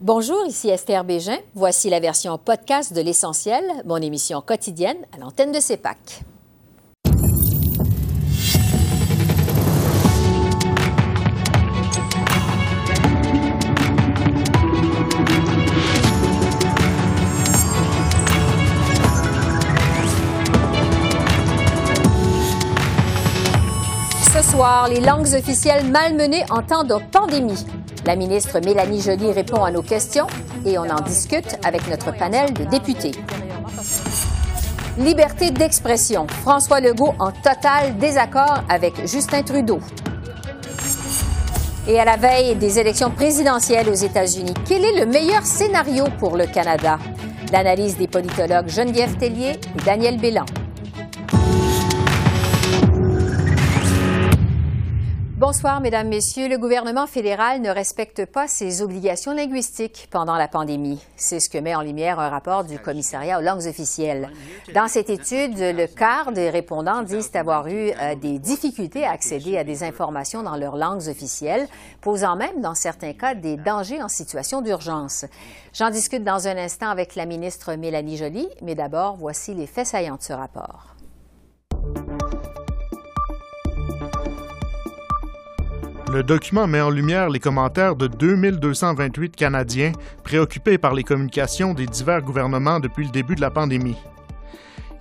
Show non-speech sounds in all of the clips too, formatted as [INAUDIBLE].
Bonjour, ici Esther Bégin. Voici la version podcast de L'Essentiel, mon émission quotidienne à l'antenne de CEPAC. Ce soir, les langues officielles malmenées en temps de pandémie. La ministre Mélanie Joly répond à nos questions et on en discute avec notre panel de députés. Liberté d'expression. François Legault en total désaccord avec Justin Trudeau. Et à la veille des élections présidentielles aux États-Unis, quel est le meilleur scénario pour le Canada? L'analyse des politologues Geneviève Tellier et Daniel Bélan. Bonsoir, Mesdames, Messieurs. Le gouvernement fédéral ne respecte pas ses obligations linguistiques pendant la pandémie. C'est ce que met en lumière un rapport du commissariat aux langues officielles. Dans cette étude, le quart des répondants disent avoir eu euh, des difficultés à accéder à des informations dans leurs langues officielles, posant même, dans certains cas, des dangers en situation d'urgence. J'en discute dans un instant avec la ministre Mélanie Joly, mais d'abord, voici les faits saillants de ce rapport. Le document met en lumière les commentaires de 2228 Canadiens préoccupés par les communications des divers gouvernements depuis le début de la pandémie.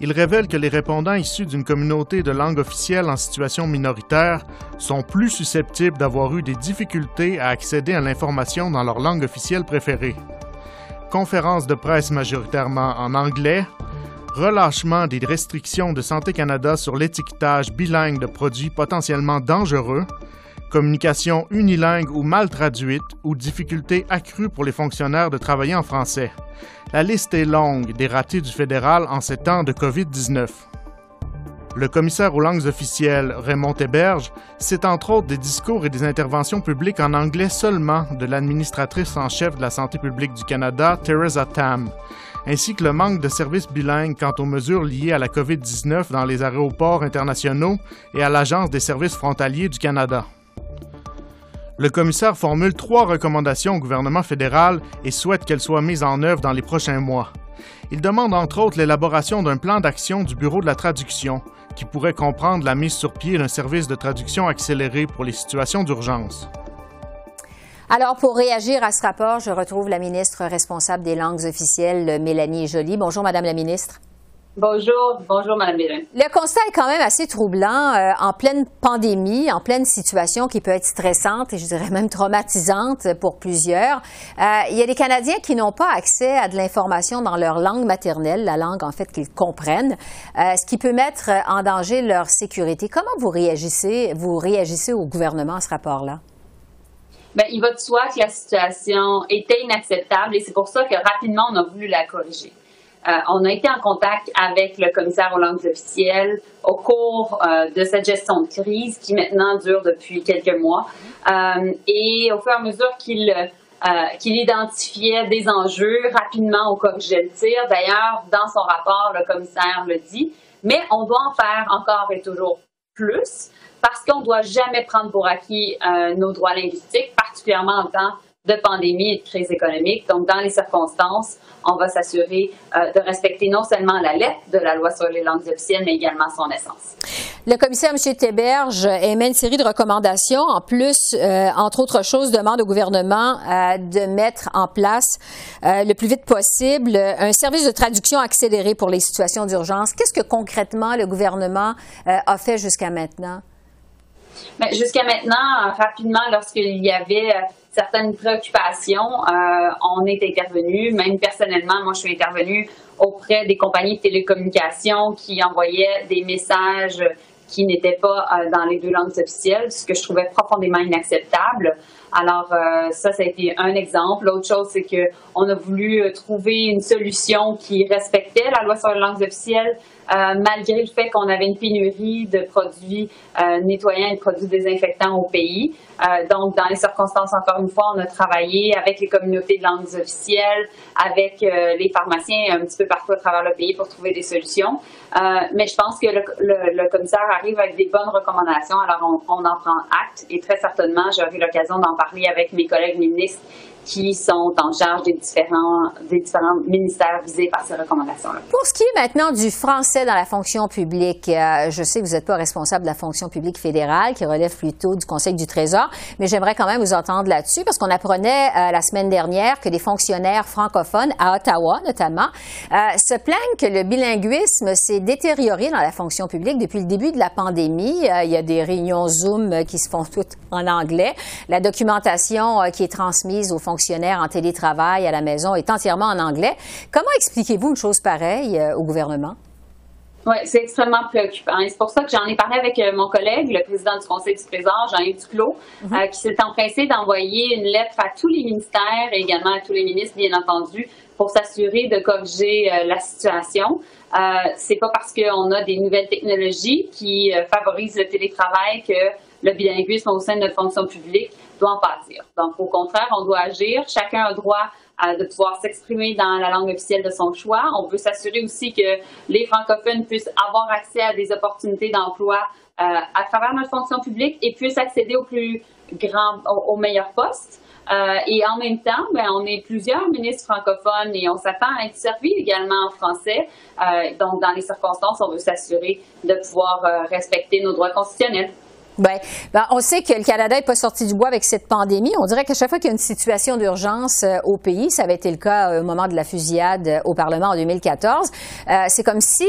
Il révèle que les répondants issus d'une communauté de langue officielle en situation minoritaire sont plus susceptibles d'avoir eu des difficultés à accéder à l'information dans leur langue officielle préférée. Conférences de presse majoritairement en anglais, relâchement des restrictions de Santé Canada sur l'étiquetage bilingue de produits potentiellement dangereux, communication unilingue ou mal traduite ou difficultés accrues pour les fonctionnaires de travailler en français. La liste est longue des ratés du fédéral en ces temps de COVID-19. Le commissaire aux langues officielles, Raymond Héberge, cite entre autres des discours et des interventions publiques en anglais seulement de l'administratrice en chef de la santé publique du Canada, Theresa Tam, ainsi que le manque de services bilingues quant aux mesures liées à la COVID-19 dans les aéroports internationaux et à l'Agence des services frontaliers du Canada. Le commissaire formule trois recommandations au gouvernement fédéral et souhaite qu'elles soient mises en œuvre dans les prochains mois. Il demande entre autres l'élaboration d'un plan d'action du Bureau de la traduction, qui pourrait comprendre la mise sur pied d'un service de traduction accéléré pour les situations d'urgence. Alors, pour réagir à ce rapport, je retrouve la ministre responsable des langues officielles, Mélanie Joly. Bonjour, Madame la ministre. Bonjour, bonjour Mme Bélin. Le constat est quand même assez troublant euh, en pleine pandémie, en pleine situation qui peut être stressante et je dirais même traumatisante pour plusieurs. Euh, il y a des Canadiens qui n'ont pas accès à de l'information dans leur langue maternelle, la langue en fait qu'ils comprennent, euh, ce qui peut mettre en danger leur sécurité. Comment vous réagissez, vous réagissez au gouvernement à ce rapport-là? Bien, il va de soi que la situation était inacceptable et c'est pour ça que rapidement on a voulu la corriger. Euh, on a été en contact avec le commissaire aux langues officielles au cours euh, de cette gestion de crise qui maintenant dure depuis quelques mois. Euh, et au fur et à mesure qu'il qu'il identifiait des enjeux, rapidement on corrigeait le tir. D'ailleurs, dans son rapport, le commissaire le dit. Mais on doit en faire encore et toujours plus parce qu'on ne doit jamais prendre pour acquis nos droits linguistiques, particulièrement en temps de pandémie et de crise économique. Donc, dans les circonstances, on va s'assurer euh, de respecter non seulement la lettre de la loi sur les langues officielles, mais également son essence. Le commissaire M. Théberge émet une série de recommandations. En plus, euh, entre autres choses, demande au gouvernement euh, de mettre en place le plus vite possible un service de traduction accéléré pour les situations d'urgence. Qu'est-ce que concrètement le gouvernement a fait jusqu'à maintenant? Jusqu'à maintenant, rapidement, lorsqu'il y avait certaines préoccupations, euh, on est intervenu. Même personnellement, moi, je suis intervenue auprès des compagnies de télécommunications qui envoyaient des messages qui n'étaient pas euh, dans les deux langues officielles, ce que je trouvais profondément inacceptable. Alors euh, ça, ça a été un exemple. L'autre chose, c'est que on a voulu trouver une solution qui respectait la loi sur les langues officielles, euh, malgré le fait qu'on avait une pénurie de produits euh, nettoyants et de produits désinfectants au pays. Euh, donc, dans les circonstances, encore une fois, on a travaillé avec les communautés de langues officielles, avec les pharmaciens un petit peu partout à travers le pays pour trouver des solutions. mais je pense que le, commissaire arrive avec des bonnes recommandations. Alors, on en prend acte et très certainement, j'aurai l'occasion d'en parler avec mes collègues ministres qui sont en charge des différents, des différents ministères visés par ces recommandations-là. Pour ce qui est maintenant du français dans la fonction publique, euh, je sais que vous n'êtes pas responsable de la fonction publique fédérale, qui relève plutôt du Conseil du Trésor, mais j'aimerais quand même vous entendre là-dessus, parce qu'on apprenait euh, la semaine dernière que des fonctionnaires francophones, à Ottawa notamment, euh, se plaignent que le bilinguisme s'est détérioré dans la fonction publique depuis le début de la pandémie. il y a des réunions Zoom qui se font toutes en anglais. La documentation qui est transmise aux fonctionnaires en télétravail à la maison est entièrement en anglais. Comment expliquez-vous une chose pareille euh, au gouvernement? Oui, c'est extrêmement préoccupant. Et c'est pour ça que j'en ai parlé avec euh, mon collègue, le président du Conseil du Trésor, Jean-Yves Duclos, mhm. euh, qui s'est empressé d'envoyer une lettre à tous les ministères et également à tous les ministres, bien entendu, pour s'assurer de corriger la situation. Euh, c'est pas parce qu'on a des nouvelles technologies qui favorisent le télétravail que le bilinguisme au sein de notre fonction publique doit en. Donc, au contraire, on doit agir. Chacun a droit de pouvoir s'exprimer dans la langue officielle de son choix. On veut s'assurer aussi que les francophones puissent avoir accès à des opportunités d'emploi euh, à travers notre fonction publique et puissent accéder au plus grand, au, meilleur poste. Euh, et en même temps, ben, on est plusieurs ministres francophones et on s'attend à être servis également en français. Euh, donc, dans les circonstances, on veut s'assurer de pouvoir respecter nos droits constitutionnels. Ben, ben, on sait que le Canada n'est pas sorti du bois avec cette pandémie. On dirait qu'à chaque fois qu'il y a une situation d'urgence euh, au pays, ça avait été le cas euh, au moment de la fusillade euh, au Parlement en 2014, c'est comme si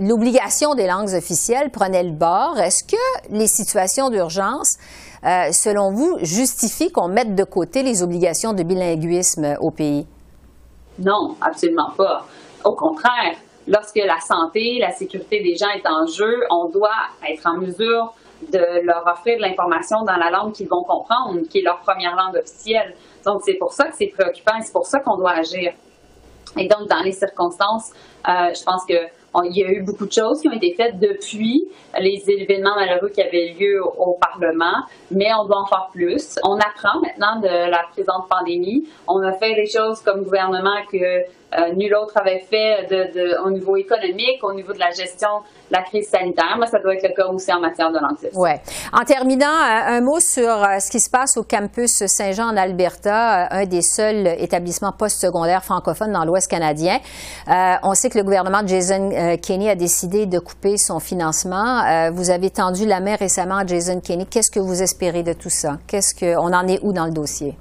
l'obligation des langues officielles prenait le bord. Est-ce que les situations d'urgence, selon vous, justifient qu'on mette de côté les obligations de bilinguisme au pays? Non, absolument pas. Au contraire, lorsque la santé, la sécurité des gens est en jeu, on doit être en mesure de leur offrir de l'information dans la langue qu'ils vont comprendre, qui est leur première langue officielle. Donc, c'est pour ça que c'est préoccupant et c'est pour ça qu'on doit agir. Et donc, dans les circonstances, euh, je pense que il y a eu beaucoup de choses qui ont été faites depuis les événements malheureux qui avaient lieu au, Parlement, mais on doit en faire plus. On apprend maintenant de la présente pandémie. On a fait des choses comme gouvernement que euh, nul autre avait fait de, au niveau économique, au niveau de la gestion la crise sanitaire. Moi, ça doit être le cas aussi en matière de langue Ouais. En terminant, euh, un mot sur euh, ce qui se passe au campus Saint-Jean en Alberta, un des seuls établissements postsecondaires francophones dans l'Ouest canadien. on sait que le gouvernement de Jason Kenney a décidé de couper son financement. vous avez tendu la main récemment à Jason Kenney. Qu'est-ce que vous espérez de tout ça? Qu'est-ce que, on en est où dans le dossier?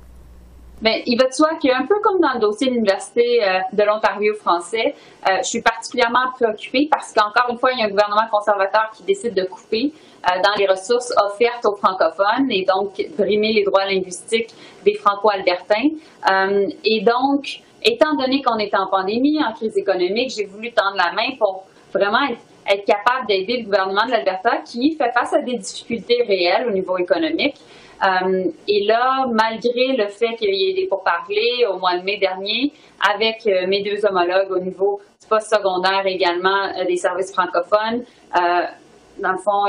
Bien, il va de soi qu'un peu comme dans le dossier de l'Université euh, de l'Ontario français, euh, je suis particulièrement préoccupée parce qu'encore une fois, il y a un gouvernement conservateur qui décide de couper euh, dans les ressources offertes aux francophones et donc brimer les droits linguistiques des franco-albertains. et donc, étant donné qu'on est en pandémie, en crise économique, j'ai voulu tendre la main pour vraiment être capable d'aider le gouvernement de l'Alberta qui fait face à des difficultés réelles au niveau économique. Euh, et là, malgré le fait qu'il y ait des pourparlers au mois de mai dernier avec euh, mes deux homologues au niveau du poste secondaire également euh, des services francophones, dans le fond,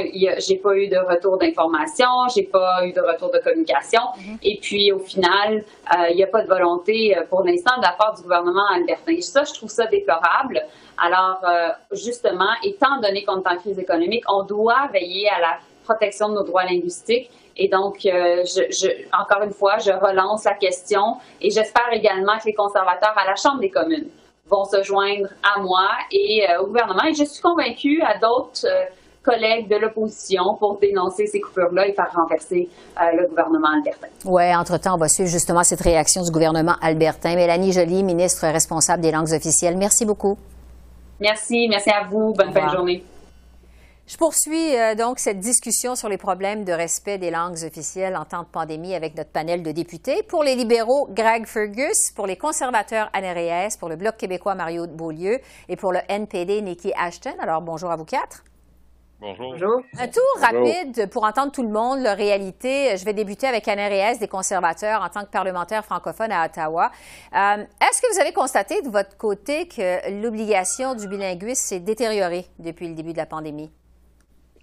j'ai pas eu de retour d'information, j'ai pas eu de retour de communication. Mm-hmm. Et puis, au final, il n'y a pas de volonté pour l'instant de la part du gouvernement albertain. Et ça, je trouve ça déplorable. Alors, justement, étant donné qu'on est en crise économique, on doit veiller à la protection de nos droits linguistiques et donc, euh, je, encore une fois, je relance la question et j'espère également que les conservateurs à la Chambre des communes vont se joindre à moi et euh, au gouvernement. Et je suis convaincue à d'autres euh, collègues de l'opposition pour dénoncer ces coupures-là et faire renverser le gouvernement albertain. Oui, entre-temps, on va suivre justement cette réaction du gouvernement albertain. Mélanie Joly, ministre responsable des langues officielles, merci beaucoup. Merci, merci à vous. Bonne fin de journée. Je poursuis euh, donc cette discussion sur les problèmes de respect des langues officielles en temps de pandémie avec notre panel de députés. Pour les libéraux, Greg Fergus. Pour les conservateurs, Anne Reyes. Pour le Bloc québécois, Mario Beaulieu. Et pour le NPD, Nikki Ashton. Alors, bonjour à vous quatre. Bonjour. Un tour rapide pour entendre tout le monde, leur réalité. Je vais débuter avec Anne Reyes des conservateurs en tant que parlementaire francophone à Ottawa. Euh, est-ce que vous avez constaté de votre côté que l'obligation du bilinguisme s'est détériorée depuis le début de la pandémie?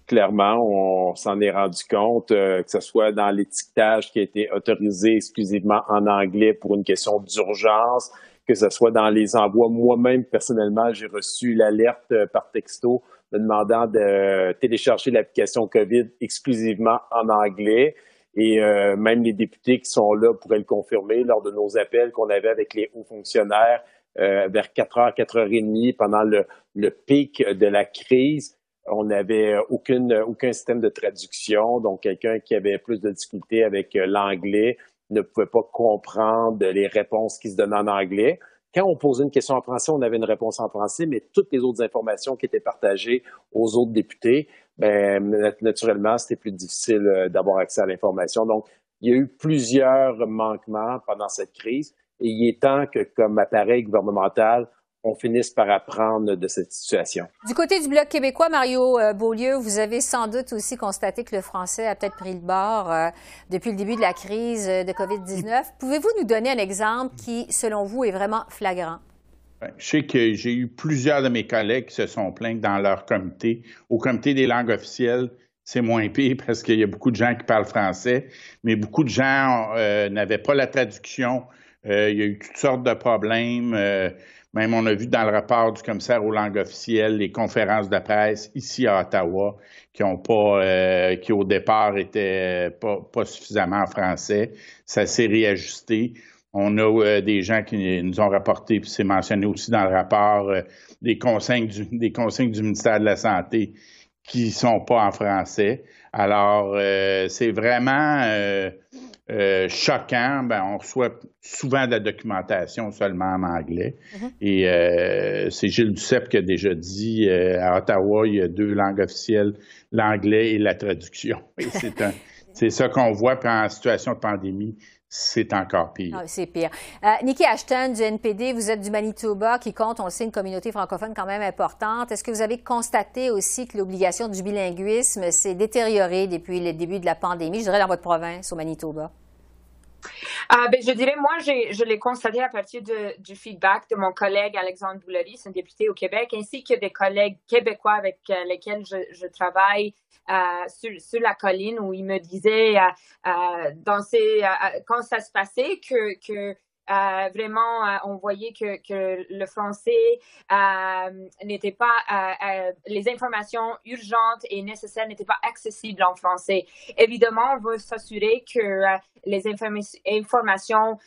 Clairement, on s'en est rendu compte, euh, que ce soit dans l'étiquetage qui a été autorisé exclusivement en anglais pour une question d'urgence, que ce soit dans les envois. Moi-même, personnellement, j'ai reçu l'alerte euh, par texto me demandant de télécharger l'application COVID exclusivement en anglais. Et euh, même les députés qui sont là pourraient le confirmer lors de nos appels qu'on avait avec les hauts fonctionnaires euh, vers 4h, 4h30 pendant le, le pic de la crise. On n'avait aucune, aucun système de traduction. Donc, quelqu'un qui avait plus de difficultés avec euh, l'anglais ne pouvait pas comprendre les réponses qui se donnaient en anglais. Quand on posait une question en français, on avait une réponse en français, mais toutes les autres informations qui étaient partagées aux autres députés, ben, naturellement, c'était plus difficile euh, d'avoir accès à l'information. Donc, il y a eu plusieurs manquements pendant cette crise et il est temps que, comme appareil gouvernemental, on finisse par apprendre de cette situation. Du côté du Bloc québécois, Mario euh, Beaulieu, vous avez sans doute aussi constaté que le français a peut-être pris le bord euh, depuis le début de la crise de COVID-19. Pouvez-vous nous donner un exemple qui, selon vous, est vraiment flagrant? Je sais que j'ai eu plusieurs de mes collègues qui se sont plaints dans leur comité. Au comité des langues officielles, c'est moins pire parce qu'il y a beaucoup de gens qui parlent français, mais beaucoup de gens euh, n'avaient pas la traduction. Euh, il y a eu toutes sortes de problèmes. Euh, même on a vu dans le rapport du commissaire aux langues officielles les conférences de presse ici à Ottawa qui ont pas, qui au départ étaient pas, pas suffisamment en français. Ça s'est réajusté. On a euh, des gens qui nous ont rapporté, puis c'est mentionné aussi dans le rapport, euh, des, consignes du, des consignes du ministère de la Santé qui ne sont pas en français. Alors, euh, c'est vraiment choquant. Ben, on reçoit souvent de la documentation seulement en anglais. Mm-hmm. Et c'est Gilles Duceppe qui a déjà dit à Ottawa, il y a deux langues officielles, l'anglais et la traduction. [LAUGHS] c'est ça qu'on voit, puis en situation de pandémie, c'est encore pire. Ah, c'est pire. Euh, Nikki Ashton du NPD, vous êtes du Manitoba qui compte, on le sait, une communauté francophone quand même importante. Est-ce que vous avez constaté aussi que l'obligation du bilinguisme s'est détériorée depuis le début de la pandémie, je dirais dans votre province, au Manitoba? Euh, ben, je dirais, moi, je l'ai constaté à partir du feedback de mon collègue Alexandre Boulery, un député au Québec, ainsi que des collègues québécois avec euh, lesquels je, travaille euh, sur, la colline, où il me disait, euh, quand ça se passait, que euh, vraiment, euh, on voyait que, le français euh, n'était pas, les informations urgentes et nécessaires n'étaient pas accessibles en français. Évidemment, on veut s'assurer que les informations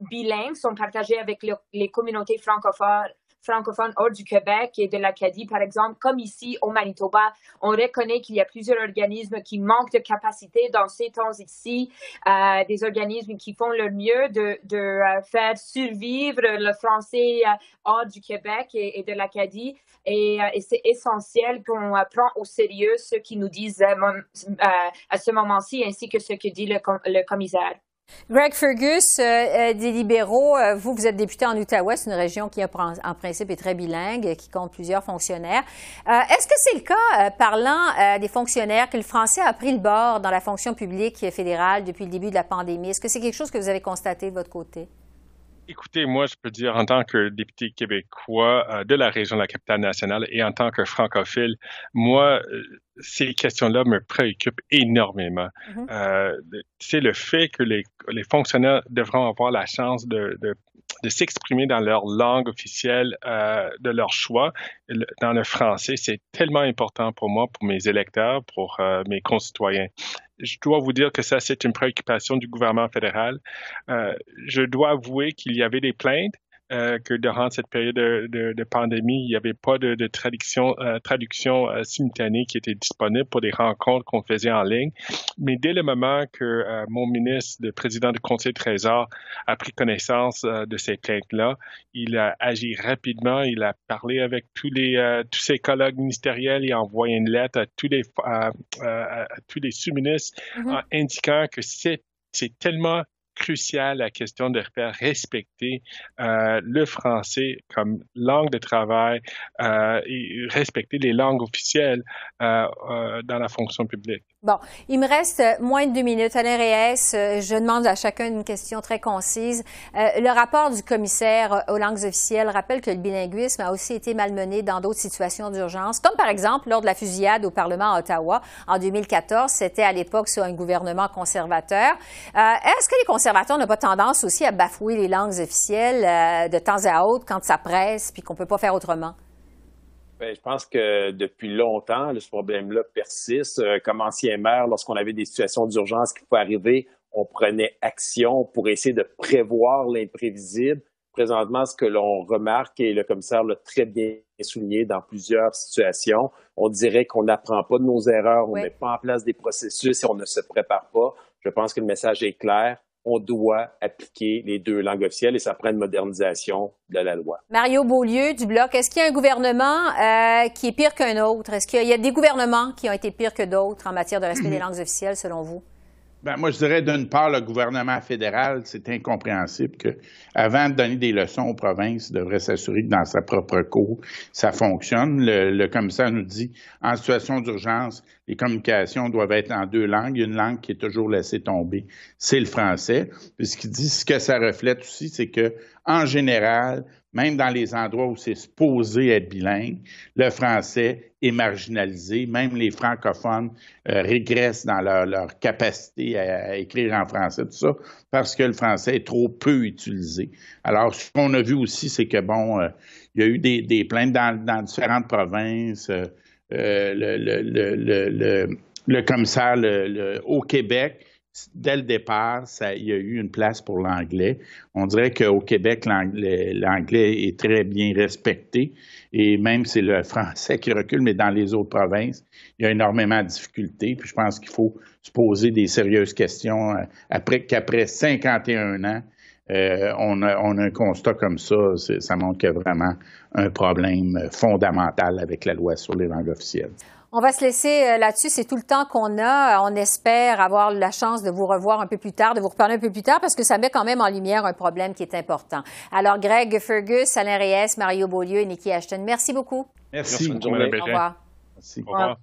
bilingues sont partagées avec les communautés francophones francophones hors du Québec et de l'Acadie, par exemple, comme ici au Manitoba, on reconnaît qu'il y a plusieurs organismes qui manquent de capacité dans ces temps ici, euh, des organismes qui font leur mieux de, euh, faire survivre le français euh, hors du Québec et, de l'Acadie. Et, c'est essentiel qu'on prend au sérieux ce qui nous disent à ce moment-ci, ainsi que ce que dit le commissaire. Greg Fergus, euh, euh, des libéraux, euh, vous, vous êtes député en Outaouais, c'est une région qui, en principe, est très bilingue, qui compte plusieurs fonctionnaires. Est-ce que c'est le cas, parlant des fonctionnaires, que le français a pris le bord dans la fonction publique fédérale depuis le début de la pandémie? Est-ce que c'est quelque chose que vous avez constaté de votre côté? Écoutez, moi, je peux dire en tant que député québécois euh, de la région de la capitale nationale et en tant que francophile, moi, euh, ces questions-là me préoccupent énormément. Mm-hmm. euh, c'est le fait que les, les, fonctionnaires devront avoir la chance de, de, de s'exprimer dans leur langue officielle euh, de leur choix, dans le français. C'est tellement important pour moi, pour mes électeurs, pour euh, mes concitoyens je dois vous dire que ça, c'est une préoccupation du gouvernement fédéral. Euh, je dois avouer qu'il y avait des plaintes euh, que durant cette période de, de, de, pandémie, il n'y avait pas de, de traduction, euh, traduction euh, simultanée qui était disponible pour des rencontres qu'on faisait en ligne. Mais dès le moment que euh, mon ministre, le président du Conseil de Trésor, a pris connaissance de ces plaintes-là, il a agi rapidement. Il a parlé avec tous les tous ses collègues ministériels. Il a envoyé une lettre à tous les à, tous les sous-ministres mm-hmm. indiquant que c'est c'est tellement crucial la question de faire respecter euh, le français comme langue de travail euh, et respecter les langues officielles euh, euh dans la fonction publique. Bon, il me reste moins de deux minutes. Alain Reyes, euh, je demande à chacun une question très concise. Euh, le rapport du commissaire aux langues officielles rappelle que le bilinguisme a aussi été malmené dans d'autres situations d'urgence, comme par exemple lors de la fusillade au Parlement à Ottawa en 2014. C'était à l'époque sur un gouvernement conservateur. Euh, est-ce que les conservateurs n'ont pas tendance aussi à bafouer les langues officielles de temps à autre quand ça presse puis qu'on peut pas faire autrement? Bien, je pense que depuis longtemps, ce problème-là persiste. Euh, comme ancien maire, lorsqu'on avait des situations d'urgence qui pouvaient arriver, on prenait action pour essayer de prévoir l'imprévisible. Présentement, ce que l'on remarque, et le commissaire l'a très bien souligné dans plusieurs situations, on dirait qu'on n'apprend pas de nos erreurs, on ne met pas en place des processus et on ne se prépare pas. Je pense que le message est clair. On doit appliquer les deux langues officielles et ça prend une modernisation de la loi. Mario Beaulieu du Bloc, est-ce qu'il y a un gouvernement euh, qui est pire qu'un autre? Est-ce qu'il y a des gouvernements qui ont été pires que d'autres en matière de respect des langues officielles, selon vous? Ben, moi, je dirais d'une part, le gouvernement fédéral, c'est incompréhensible que, avant de donner des leçons aux provinces, il devrait s'assurer que dans sa propre cour, ça fonctionne. Le, commissaire nous dit, en situation d'urgence, les communications doivent être en deux langues. Une langue qui est toujours laissée tomber, c'est le français. Puis ce qu'il dit, ce que ça reflète aussi, c'est que, en général, même dans les endroits où c'est supposé être bilingue, le français est marginalisé. Même les francophones euh, régressent dans leur, capacité à, écrire en français, tout ça, parce que le français est trop peu utilisé. Alors, ce qu'on a vu aussi, c'est que, bon, euh, il y a eu des, plaintes dans, différentes provinces. Euh, le, commissaire au Québec dès le départ, il y a eu une place pour l'anglais. On dirait qu'au Québec, l'anglais est très bien respecté et même c'est le français qui recule, mais dans les autres provinces, il y a énormément de difficultés. Puis je pense qu'il faut se poser des sérieuses questions euh, après qu'après 51 ans, euh, on, on, a, un constat comme ça, ça montre qu'il y a vraiment un problème fondamental avec la loi sur les langues officielles. On va se laisser euh, là-dessus. C'est tout le temps qu'on a. On espère avoir la chance de vous revoir un peu plus tard, de vous reparler un peu plus tard, parce que ça met quand même en lumière un problème qui est important. Alors, Greg Fergus, Alain Reyes, Mario Beaulieu et Nikki Ashton, merci beaucoup. Merci. Au revoir. Merci. Au revoir.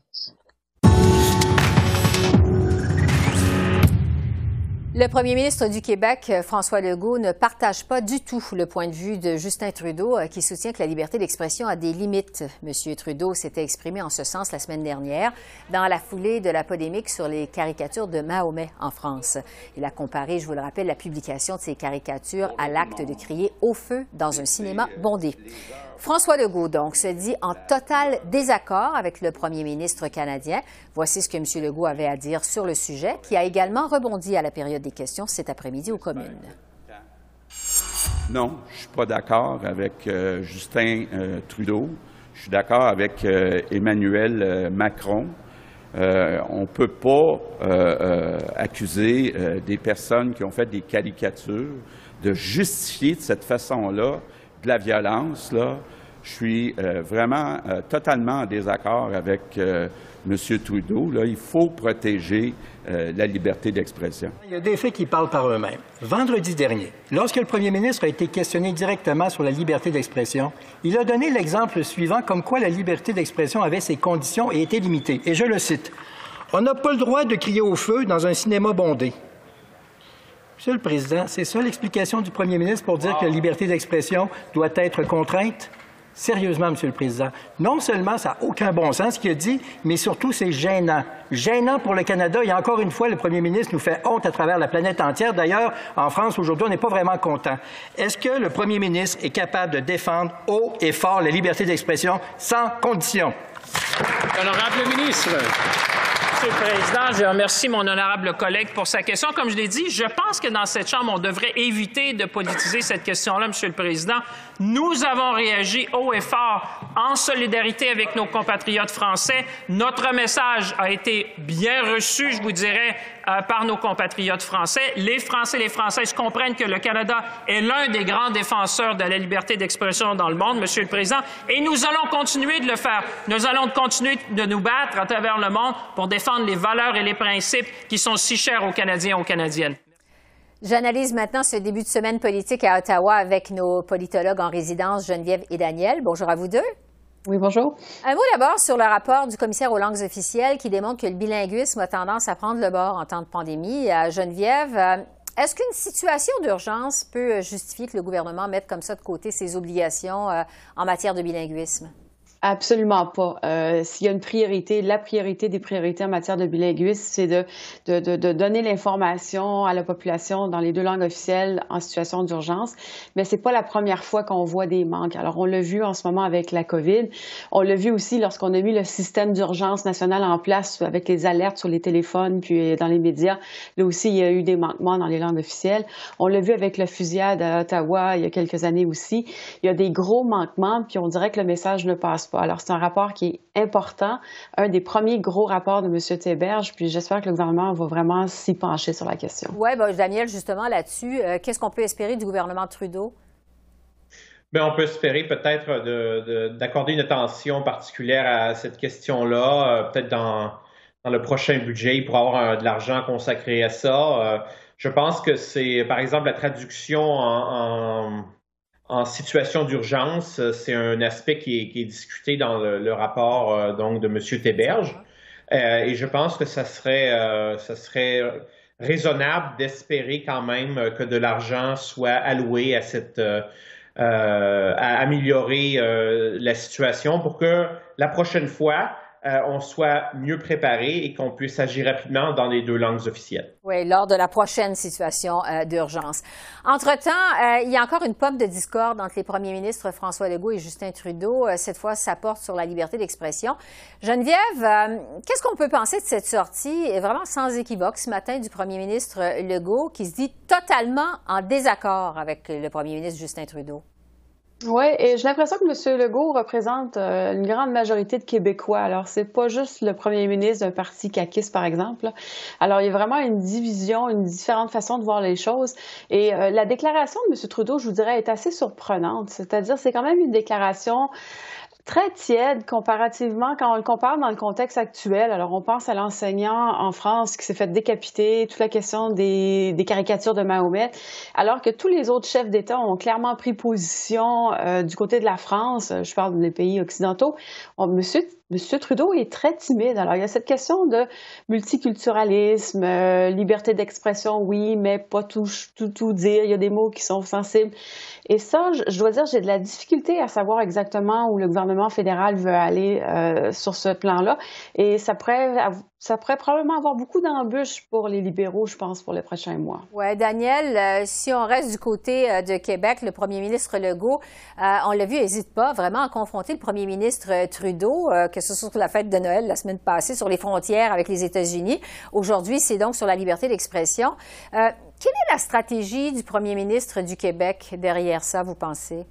Le premier ministre du Québec, François Legault, ne partage pas du tout le point de vue de Justin Trudeau, euh, qui soutient que la liberté d'expression a des limites. Monsieur Trudeau s'était exprimé en ce sens la semaine dernière, dans la foulée de la polémique sur les caricatures de Mahomet en France. Il a comparé, je vous le rappelle, la publication de ces caricatures à l'acte de crier au feu dans un cinéma bondé. François Legault, donc, se dit en total désaccord avec le premier ministre canadien. Voici ce que M. Legault avait à dire sur le sujet, qui a également rebondi à la période des questions cet après-midi aux communes. Non, je ne suis pas d'accord avec euh, Justin euh, Trudeau. Je suis d'accord avec euh, Emmanuel Macron. on ne peut pas accuser des personnes qui ont fait des caricatures de justifier de cette façon-là de la violence, je suis euh, vraiment euh, totalement en désaccord avec euh, M. Trudeau. Il faut protéger la liberté d'expression. Il y a des faits qui parlent par eux-mêmes. Vendredi dernier, lorsque le premier ministre a été questionné directement sur la liberté d'expression, il a donné l'exemple suivant comme quoi la liberté d'expression avait ses conditions et était limitée. Et je le cite. On n'a pas le droit de crier au feu dans un cinéma bondé. Monsieur le Président, c'est ça l'explication du premier ministre pour dire que la liberté d'expression doit être contrainte? Sérieusement, Monsieur le Président, non seulement ça n'a aucun bon sens ce qu'il a dit, mais surtout c'est gênant. Gênant pour le Canada. Et encore une fois, le Premier ministre nous fait honte à travers la planète entière. D'ailleurs, en France, aujourd'hui, on n'est pas vraiment content. Est-ce que le Premier ministre est capable de défendre haut et fort la liberté d'expression sans condition? Honorable ministre. Monsieur le Président, je remercie mon honorable collègue pour sa question. Comme je l'ai dit, je pense que dans cette Chambre, on devrait éviter de politiser cette question-là, Monsieur le Président. Nous avons réagi haut et fort en solidarité avec nos compatriotes français. Notre message a été bien reçu, je vous dirais, euh, par nos compatriotes français. Les Français et les Françaises comprennent que le Canada est l'un des grands défenseurs de la liberté d'expression dans le monde, Monsieur le Président, et nous allons continuer de le faire. Nous allons continuer de nous battre à travers le monde pour défendre les valeurs et les principes qui sont si chers aux Canadiens et aux Canadiennes. J'analyse maintenant ce début de semaine politique à Ottawa avec nos politologues en résidence, Geneviève et Daniel. Bonjour à vous deux. Oui, bonjour. Un mot d'abord sur le rapport du commissaire aux langues officielles qui démontre que le bilinguisme a tendance à prendre le bord en temps de pandémie. À Geneviève, euh, est-ce qu'une situation d'urgence peut justifier que le gouvernement mette comme ça de côté ses obligations euh, en matière de bilinguisme? Absolument pas. Euh, S'il y a une priorité, la priorité des priorités en matière de bilinguisme, c'est de, de, de, de, donner l'information à la population dans les deux langues officielles en situation d'urgence. Mais c'est pas la première fois qu'on voit des manques. Alors, on l'a vu en ce moment avec la COVID. On l'a vu aussi lorsqu'on a mis le système d'urgence national en place avec les alertes sur les téléphones puis dans les médias. Là aussi, il y a eu des manquements dans les langues officielles. On l'a vu avec la fusillade à Ottawa il y a quelques années aussi. Il y a des gros manquements, puis on dirait que le message ne passe pas alors, c'est un rapport qui est important, un des premiers gros rapports de M. Théberge, puis j'espère que le gouvernement va vraiment s'y pencher sur la question. Oui, ben, Daniel, justement, là-dessus, euh, qu'est-ce qu'on peut espérer du gouvernement Trudeau? Bien, on peut espérer peut-être d'accorder une attention particulière à cette question-là, euh, peut-être dans, le prochain budget, pour avoir de l'argent consacré à ça. Euh, je pense que c'est, par exemple, la traduction en en situation d'urgence, euh, c'est un aspect qui est, discuté dans le, rapport euh, donc de M. Théberge. Euh, et je pense que ça serait, ça serait raisonnable d'espérer quand même que de l'argent soit alloué à cette à améliorer la situation pour que la prochaine fois, euh, on soit mieux préparé et qu'on puisse agir rapidement dans les deux langues officielles. Oui, lors de la prochaine situation euh, d'urgence. Entre-temps, euh, il y a encore une pomme de discorde entre les premiers ministres François Legault et Justin Trudeau. cette fois, ça porte sur la liberté d'expression. Geneviève, qu'est-ce qu'on peut penser de cette sortie, vraiment sans équivoque, ce matin du premier ministre Legault, qui se dit totalement en désaccord avec le premier ministre Justin Trudeau? Oui, et j'ai l'impression que M. Legault représente euh, une grande majorité de Québécois. Alors, c'est pas juste le premier ministre d'un parti caquiste, par exemple. Alors, il y a vraiment une division, une différente façon de voir les choses. Et euh, la déclaration de M. Trudeau, je vous dirais, est assez surprenante. C'est-à-dire, c'est quand même une déclaration très tiède comparativement quand on le compare dans le contexte actuel. Alors, on pense à l'enseignant en France qui s'est fait décapiter, toute la question des, des, caricatures de Mahomet, alors que tous les autres chefs d'État ont clairement pris position euh, du côté de la France. Je parle des pays occidentaux. On, monsieur M. Trudeau est très timide. Alors, il y a cette question de multiculturalisme, euh, liberté d'expression, oui, mais pas tout, dire. Il y a des mots qui sont sensibles. Et ça, je, dois dire, j'ai de la difficulté à savoir exactement où le gouvernement fédéral veut aller euh, sur ce plan-là. Et ça pourrait ça pourrait probablement avoir beaucoup d'embûches pour les libéraux, je pense, pour les prochains mois. Oui, Daniel, euh, si on reste du côté euh, de Québec, le premier ministre Legault, euh, on l'a vu, n'hésite pas vraiment à confronter le premier ministre Trudeau, que ce soit sur la fête de Noël la semaine passée, sur les frontières avec les États-Unis. Aujourd'hui, c'est donc sur la liberté d'expression. quelle est la stratégie du premier ministre du Québec derrière ça, vous pensez?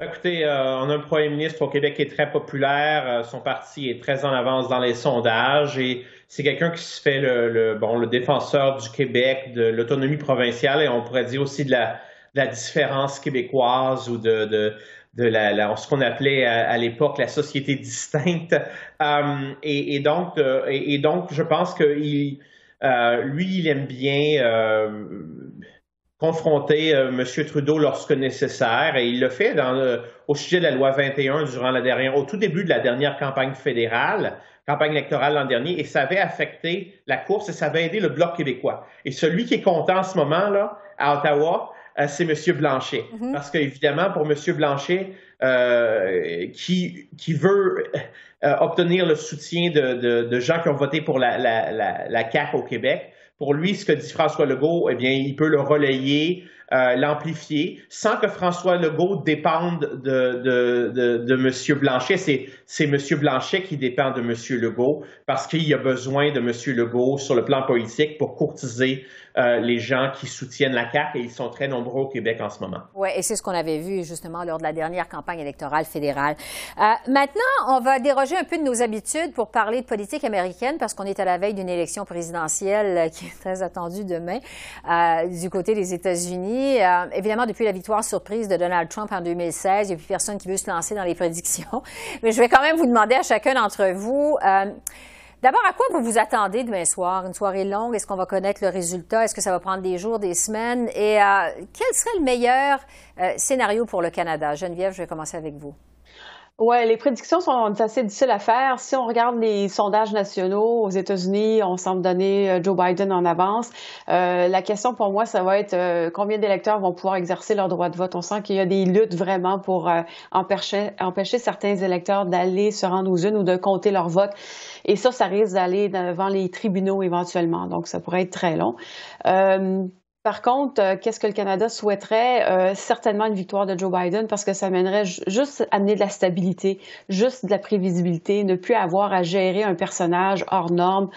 Écoutez, euh, on a un premier ministre au Québec qui est très populaire. Euh, son parti est très en avance dans les sondages et c'est quelqu'un qui se fait le, bon le défenseur du Québec, de l'autonomie provinciale et on pourrait dire aussi de la, la différence québécoise ou de, de, de la, ce qu'on appelait à, l'époque la société distincte. Euh, et, donc, et, donc, je pense que lui, il aime bien confronter euh, M. Trudeau lorsque nécessaire, et il le fait dans au sujet de la loi 21 durant la dernière, au tout début de la dernière campagne fédérale, campagne électorale l'an dernier, et ça avait affecté la course et ça avait aidé le Bloc québécois. Et celui qui est content en ce moment là à Ottawa, euh, c'est M. Blanchet, mm-hmm. parce qu'évidemment pour M. Blanchet, euh, qui qui veut obtenir le soutien de, de, gens qui ont voté pour la, la, la, la CAQ au Québec, pour lui, ce que dit François Legault, eh bien, il peut le relayer, euh, l'amplifier, sans que François Legault dépende de, M. Blanchet. C'est, M. Blanchet qui dépend de M. Legault parce qu'il y a besoin de M. Legault sur le plan politique pour courtiser euh, les gens qui soutiennent la CAQ et ils sont très nombreux au Québec en ce moment. Oui, et c'est ce qu'on avait vu justement lors de la dernière campagne électorale fédérale. Euh, maintenant, on va déroger un peu de nos habitudes pour parler de politique américaine parce qu'on est à la veille d'une élection présidentielle qui est très attendue demain du côté des États-Unis. Évidemment, depuis la victoire surprise de Donald Trump en 2016, il n'y a plus personne qui veut se lancer dans les prédictions. [LAUGHS] Mais je vais quand même vous demander à chacun d'entre vous. D'abord, à quoi vous vous attendez demain soir? Une soirée longue? Est-ce qu'on va connaître le résultat? Est-ce que ça va prendre des jours, des semaines? Et euh, quel serait le meilleur euh, scénario pour le Canada? Geneviève, je vais commencer avec vous. Oui, les prédictions sont assez difficiles à faire. Si on regarde les sondages nationaux aux États-Unis, on semble donner euh, Joe Biden en avance. Euh, la question pour moi, ça va être euh, combien d'électeurs vont pouvoir exercer leur droit de vote? On sent qu'il y a des luttes vraiment pour empêcher, empêcher certains électeurs d'aller se rendre aux urnes ou de compter leur vote. Et ça, ça risque d'aller devant les tribunaux éventuellement. Donc, ça pourrait être très long. Par contre, euh, qu'est-ce que le Canada souhaiterait? Euh, certainement une victoire de Joe Biden parce que ça mènerait juste amener de la stabilité, juste de la prévisibilité, ne plus avoir à gérer un personnage hors norme.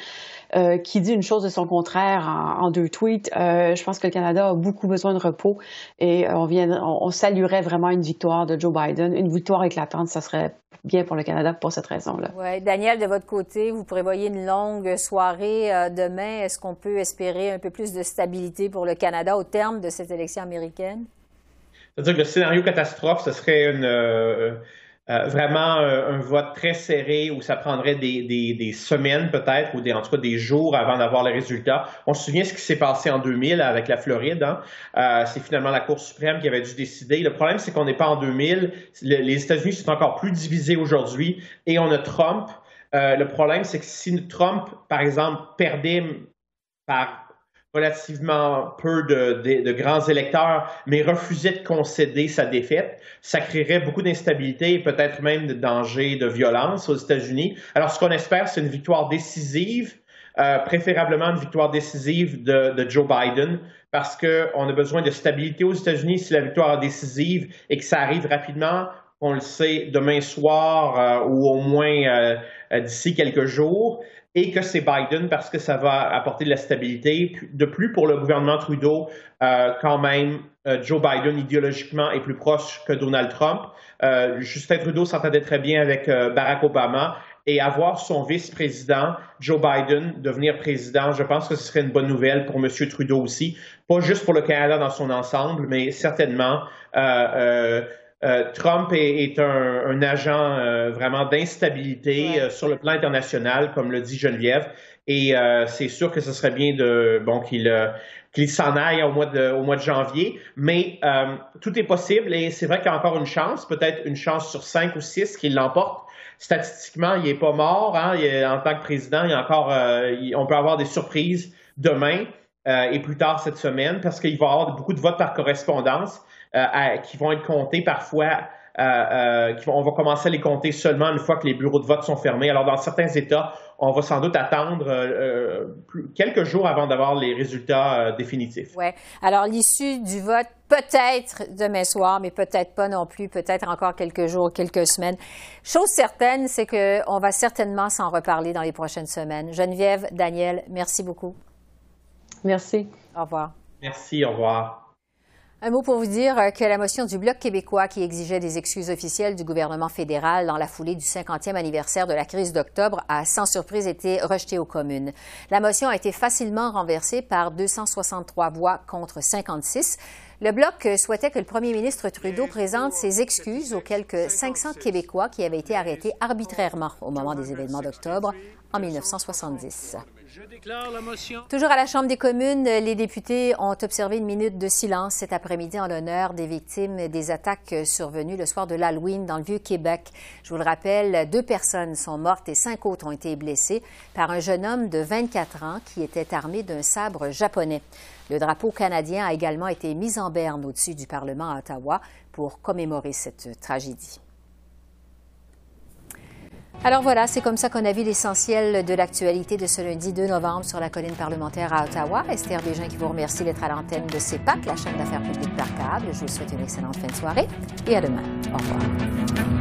Euh, qui dit une chose de son contraire en, deux tweets. Euh, je pense que le Canada a beaucoup besoin de repos et on, vient, on, saluerait vraiment une victoire de Joe Biden. Une victoire éclatante, ça serait bien pour le Canada pour cette raison-là. Oui. Daniel, de votre côté, vous prévoyez une longue soirée euh, demain. Est-ce qu'on peut espérer un peu plus de stabilité pour le Canada au terme de cette élection américaine? C'est-à-dire que le scénario catastrophe, ce serait une, euh, vraiment euh, un vote très serré où ça prendrait des, des, des semaines peut-être ou des, en tout cas des jours avant d'avoir les résultats. On se souvient ce qui s'est passé en 2000 avec la Floride. Hein? Euh, c'est finalement la Cour suprême qui avait dû décider. Le problème, c'est qu'on n'est pas en 2000. les États-Unis sont encore plus divisés aujourd'hui et on a Trump. Euh, le problème, c'est que si Trump, par exemple, perdait par relativement peu de, grands électeurs, mais refusait de concéder sa défaite, ça créerait beaucoup d'instabilité et peut-être même de danger de violence aux États-Unis. Alors, ce qu'on espère, c'est une victoire décisive, euh, préférablement une victoire décisive de, Joe Biden, parce qu'on a besoin de stabilité aux États-Unis si la victoire est décisive et que ça arrive rapidement. On le sait demain soir euh, ou au moins euh, d'ici quelques jours et que c'est Biden parce que ça va apporter de la stabilité. De plus, pour le gouvernement Trudeau, euh, quand même, euh, Joe Biden idéologiquement est plus proche que Donald Trump. Euh, Justin Trudeau s'entendait très bien avec Barack Obama et avoir son vice-président, Joe Biden, devenir président, je pense que ce serait une bonne nouvelle pour M. Trudeau aussi, pas juste pour le Canada dans son ensemble, mais certainement euh, Trump est, un, agent euh, vraiment d'instabilité euh, sur le plan international, comme le dit Geneviève. Et c'est sûr que ce serait bien de bon qu'il qu'il s'en aille au mois de, au mois de janvier. Mais tout est possible et c'est vrai qu'il y a encore une chance, peut-être une chance sur cinq ou six qu'il l'emporte. Statistiquement, il n'est pas mort. Hein, en tant que président, il y a encore, on peut avoir des surprises demain et plus tard cette semaine parce qu'il va y avoir beaucoup de votes par correspondance. Euh, qui vont être comptés parfois. Euh, euh, on va commencer à les compter seulement une fois que les bureaux de vote sont fermés. Alors, dans certains États, on va sans doute attendre quelques jours avant d'avoir les résultats définitifs. Oui. Alors, l'issue du vote, peut-être demain soir, mais peut-être pas non plus, peut-être encore quelques jours, quelques semaines. Chose certaine, c'est qu'on va certainement s'en reparler dans les prochaines semaines. Geneviève, Daniel, merci beaucoup. Merci. Au revoir. Merci, au revoir. Un mot pour vous dire euh, que la motion du Bloc québécois qui exigeait des excuses officielles du gouvernement fédéral dans la foulée du 50e anniversaire de la crise d'octobre a sans surprise été rejetée aux communes. La motion a été facilement renversée par 263 voix contre 56. Le Bloc souhaitait que le premier ministre Trudeau présente ses excuses aux quelques 500 Québécois qui avaient été arrêtés arbitrairement au moment des événements d'octobre en 1970. Toujours à la Chambre des communes, les députés ont observé une minute de silence cet après-midi en l'honneur des victimes des attaques survenues le soir de l'Halloween dans le Vieux-Québec. Je vous le rappelle, deux personnes sont mortes et cinq autres ont été blessées par un jeune homme de 24 ans qui était armé d'un sabre japonais. Le drapeau canadien a également été mis en berne au-dessus du Parlement à Ottawa pour commémorer cette tragédie. Alors voilà, c'est comme ça qu'on a vu l'essentiel de l'actualité de ce lundi 2 novembre sur la colline parlementaire à Ottawa. Esther Bégin qui vous remercie d'être à l'antenne de CEPAC, la chaîne d'affaires publiques par câble. Je vous souhaite une excellente fin de soirée et à demain. Au revoir.